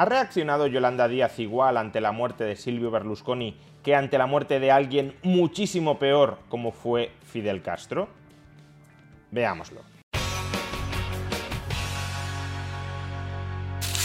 ¿Ha reaccionado Yolanda Díaz igual ante la muerte de Silvio Berlusconi que ante la muerte de alguien muchísimo peor como fue Fidel Castro? Veámoslo.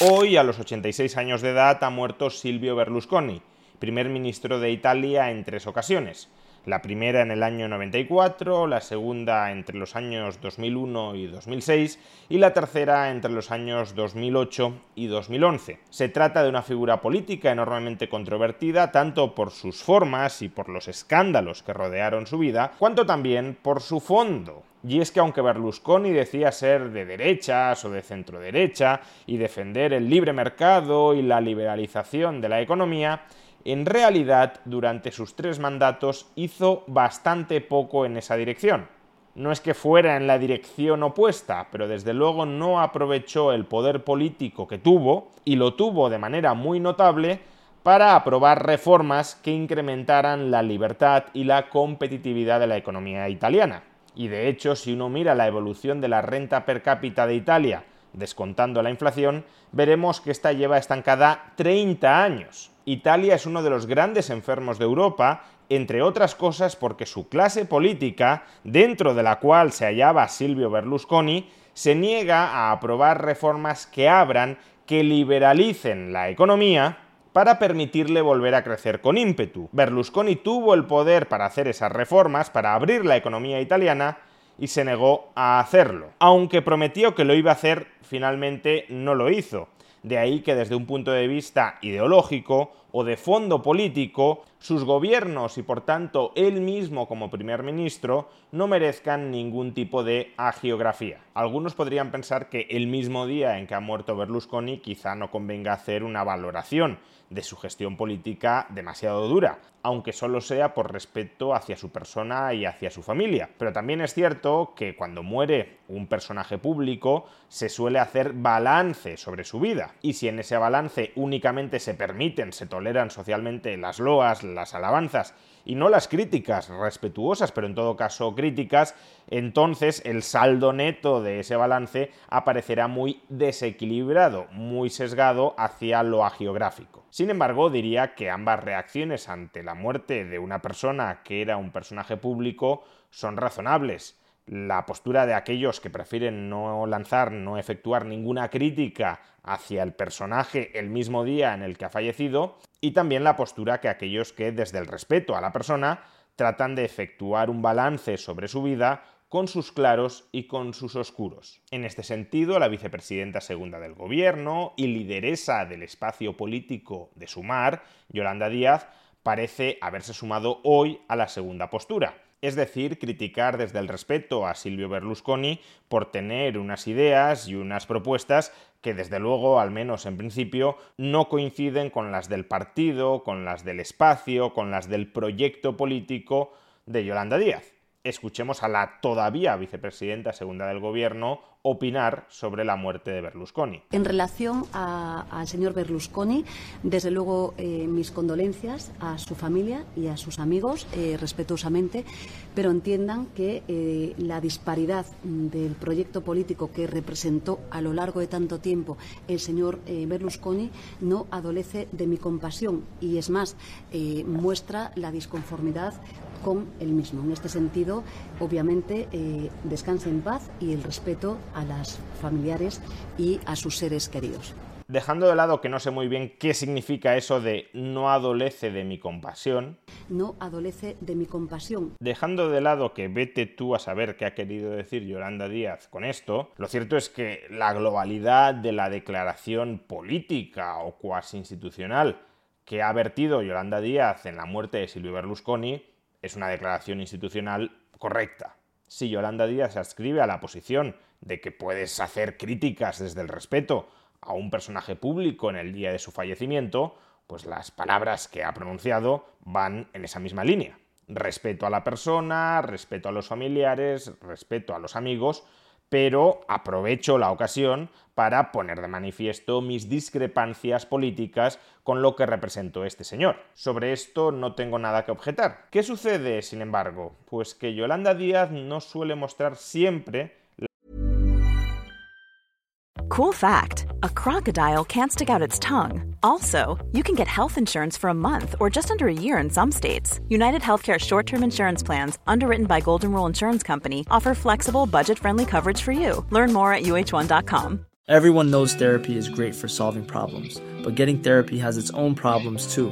Hoy, a los 86 años de edad, ha muerto Silvio Berlusconi, primer ministro de Italia en tres ocasiones. La primera en el año 94, la segunda entre los años 2001 y 2006 y la tercera entre los años 2008 y 2011. Se trata de una figura política enormemente controvertida tanto por sus formas y por los escándalos que rodearon su vida, cuanto también por su fondo, y es que aunque Berlusconi decía ser de derechas o de centro derecha y defender el libre mercado y la liberalización de la economía, en realidad durante sus tres mandatos hizo bastante poco en esa dirección. No es que fuera en la dirección opuesta, pero desde luego no aprovechó el poder político que tuvo, y lo tuvo de manera muy notable, para aprobar reformas que incrementaran la libertad y la competitividad de la economía italiana. Y de hecho, si uno mira la evolución de la renta per cápita de Italia, descontando la inflación, veremos que esta lleva estancada 30 años. Italia es uno de los grandes enfermos de Europa, entre otras cosas porque su clase política, dentro de la cual se hallaba Silvio Berlusconi, se niega a aprobar reformas que abran, que liberalicen la economía para permitirle volver a crecer con ímpetu. Berlusconi tuvo el poder para hacer esas reformas, para abrir la economía italiana, y se negó a hacerlo. Aunque prometió que lo iba a hacer, finalmente no lo hizo. De ahí que desde un punto de vista ideológico o de fondo político, sus gobiernos y por tanto él mismo como primer ministro no merezcan ningún tipo de agiografía. Algunos podrían pensar que el mismo día en que ha muerto Berlusconi quizá no convenga hacer una valoración de su gestión política demasiado dura, aunque solo sea por respeto hacia su persona y hacia su familia. Pero también es cierto que cuando muere un personaje público se suele hacer balance sobre su vida, y si en ese balance únicamente se permiten, se toleran socialmente las loas, las alabanzas y no las críticas respetuosas, pero en todo caso críticas, entonces el saldo neto de ese balance aparecerá muy desequilibrado, muy sesgado hacia lo agiográfico. Sin embargo, diría que ambas reacciones ante la muerte de una persona que era un personaje público son razonables la postura de aquellos que prefieren no lanzar, no efectuar ninguna crítica hacia el personaje el mismo día en el que ha fallecido, y también la postura que aquellos que desde el respeto a la persona tratan de efectuar un balance sobre su vida con sus claros y con sus oscuros. En este sentido, la vicepresidenta segunda del gobierno y lideresa del espacio político de Sumar, Yolanda Díaz, parece haberse sumado hoy a la segunda postura es decir, criticar desde el respeto a Silvio Berlusconi por tener unas ideas y unas propuestas que desde luego, al menos en principio, no coinciden con las del partido, con las del espacio, con las del proyecto político de Yolanda Díaz escuchemos a la todavía vicepresidenta segunda del gobierno opinar sobre la muerte de Berlusconi. En relación al señor Berlusconi, desde luego eh, mis condolencias a su familia y a sus amigos, eh, respetuosamente, pero entiendan que eh, la disparidad del proyecto político que representó a lo largo de tanto tiempo el señor Berlusconi no adolece de mi compasión y es más, muestra la disconformidad con el mismo. En este sentido, obviamente, eh, descanse en paz y el respeto a las familiares y a sus seres queridos. Dejando de lado que no sé muy bien qué significa eso de no adolece de mi compasión. No adolece de mi compasión. Dejando de lado que vete tú a saber qué ha querido decir Yolanda Díaz con esto, lo cierto es que la globalidad de la declaración política o cuasi institucional que ha vertido Yolanda Díaz en la muerte de Silvio Berlusconi es una declaración institucional correcta. Si Yolanda Díaz se adscribe a la posición de que puedes hacer críticas desde el respeto a un personaje público en el día de su fallecimiento, pues las palabras que ha pronunciado van en esa misma línea. Respeto a la persona, respeto a los familiares, respeto a los amigos, pero aprovecho la ocasión para poner de manifiesto mis discrepancias políticas con lo que representó este señor. Sobre esto no tengo nada que objetar. ¿Qué sucede, sin embargo? Pues que Yolanda Díaz no suele mostrar siempre Cool fact a crocodile can't stick out its tongue. Also, you can get health insurance for a month or just under a year in some states. United Healthcare short term insurance plans, underwritten by Golden Rule Insurance Company, offer flexible, budget friendly coverage for you. Learn more at uh1.com. Everyone knows therapy is great for solving problems, but getting therapy has its own problems too,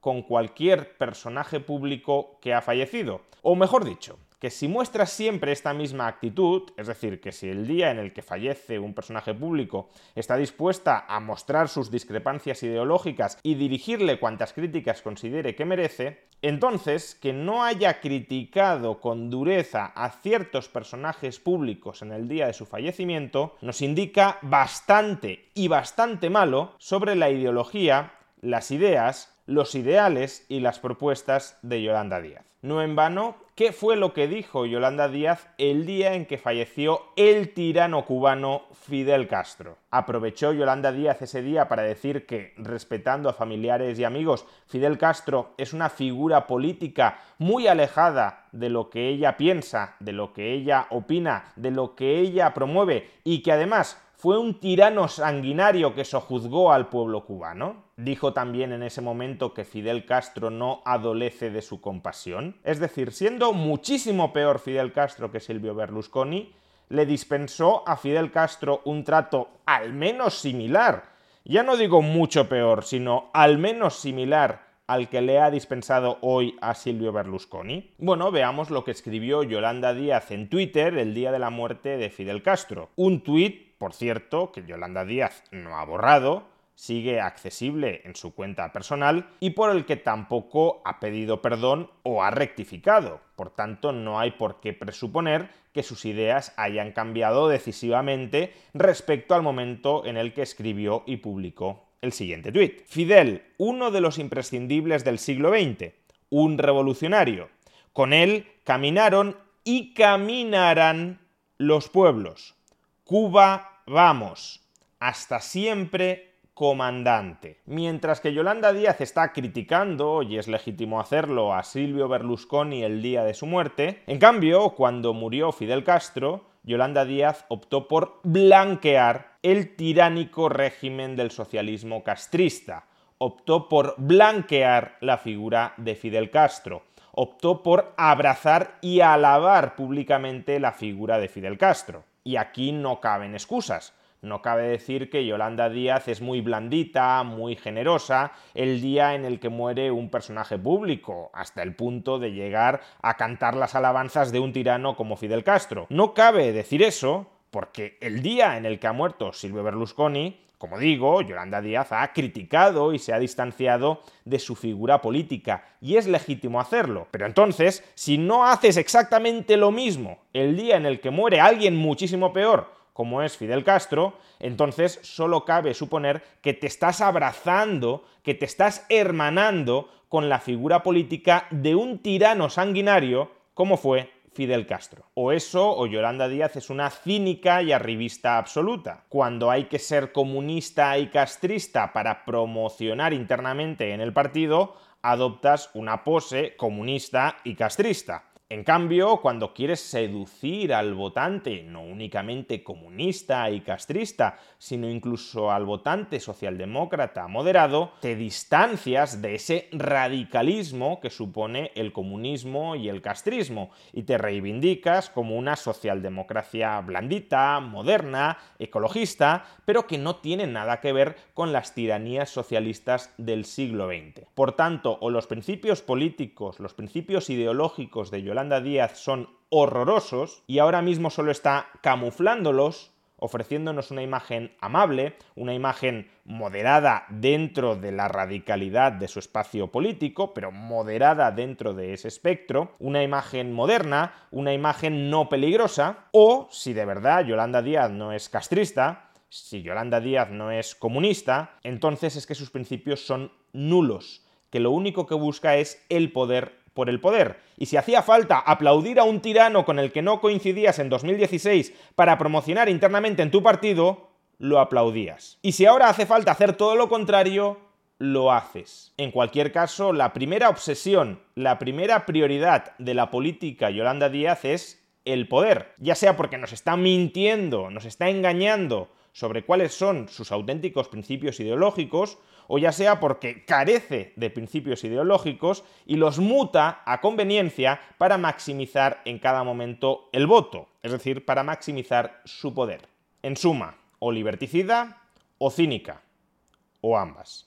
con cualquier personaje público que ha fallecido. O mejor dicho, que si muestras siempre esta misma actitud, es decir, que si el día en el que fallece un personaje público está dispuesta a mostrar sus discrepancias ideológicas y dirigirle cuantas críticas considere que merece, entonces que no haya criticado con dureza a ciertos personajes públicos en el día de su fallecimiento nos indica bastante y bastante malo sobre la ideología, las ideas, los ideales y las propuestas de Yolanda Díaz. No en vano, ¿qué fue lo que dijo Yolanda Díaz el día en que falleció el tirano cubano Fidel Castro? Aprovechó Yolanda Díaz ese día para decir que, respetando a familiares y amigos, Fidel Castro es una figura política muy alejada de lo que ella piensa, de lo que ella opina, de lo que ella promueve y que además fue un tirano sanguinario que sojuzgó al pueblo cubano. Dijo también en ese momento que Fidel Castro no adolece de su compasión. Es decir, siendo muchísimo peor Fidel Castro que Silvio Berlusconi, le dispensó a Fidel Castro un trato al menos similar. Ya no digo mucho peor, sino al menos similar al que le ha dispensado hoy a Silvio Berlusconi? Bueno, veamos lo que escribió Yolanda Díaz en Twitter el día de la muerte de Fidel Castro. Un tuit por cierto, que Yolanda Díaz no ha borrado, sigue accesible en su cuenta personal y por el que tampoco ha pedido perdón o ha rectificado. Por tanto, no hay por qué presuponer que sus ideas hayan cambiado decisivamente respecto al momento en el que escribió y publicó el siguiente tuit. Fidel, uno de los imprescindibles del siglo XX, un revolucionario. Con él caminaron y caminarán los pueblos. Cuba, vamos. Hasta siempre, comandante. Mientras que Yolanda Díaz está criticando, y es legítimo hacerlo, a Silvio Berlusconi el día de su muerte, en cambio, cuando murió Fidel Castro, Yolanda Díaz optó por blanquear el tiránico régimen del socialismo castrista. Optó por blanquear la figura de Fidel Castro. Optó por abrazar y alabar públicamente la figura de Fidel Castro. Y aquí no caben excusas. No cabe decir que Yolanda Díaz es muy blandita, muy generosa, el día en el que muere un personaje público, hasta el punto de llegar a cantar las alabanzas de un tirano como Fidel Castro. No cabe decir eso porque el día en el que ha muerto Silvio Berlusconi, como digo, Yolanda Díaz ha criticado y se ha distanciado de su figura política, y es legítimo hacerlo. Pero entonces, si no haces exactamente lo mismo el día en el que muere alguien muchísimo peor, como es Fidel Castro, entonces solo cabe suponer que te estás abrazando, que te estás hermanando con la figura política de un tirano sanguinario como fue Fidel Castro. O eso, o Yolanda Díaz es una cínica y arribista absoluta. Cuando hay que ser comunista y castrista para promocionar internamente en el partido, adoptas una pose comunista y castrista. En cambio, cuando quieres seducir al votante, no únicamente comunista y castrista, sino incluso al votante socialdemócrata moderado, te distancias de ese radicalismo que supone el comunismo y el castrismo y te reivindicas como una socialdemocracia blandita, moderna, ecologista, pero que no tiene nada que ver con las tiranías socialistas del siglo XX. Por tanto, o los principios políticos, los principios ideológicos de Yolanda Díaz son horrorosos y ahora mismo solo está camuflándolos ofreciéndonos una imagen amable, una imagen moderada dentro de la radicalidad de su espacio político, pero moderada dentro de ese espectro, una imagen moderna, una imagen no peligrosa, o si de verdad Yolanda Díaz no es castrista, si Yolanda Díaz no es comunista, entonces es que sus principios son nulos, que lo único que busca es el poder por el poder. Y si hacía falta aplaudir a un tirano con el que no coincidías en 2016 para promocionar internamente en tu partido, lo aplaudías. Y si ahora hace falta hacer todo lo contrario, lo haces. En cualquier caso, la primera obsesión, la primera prioridad de la política Yolanda Díaz es el poder, ya sea porque nos está mintiendo, nos está engañando sobre cuáles son sus auténticos principios ideológicos, o ya sea porque carece de principios ideológicos y los muta a conveniencia para maximizar en cada momento el voto, es decir, para maximizar su poder. En suma, o liberticida o cínica, o ambas.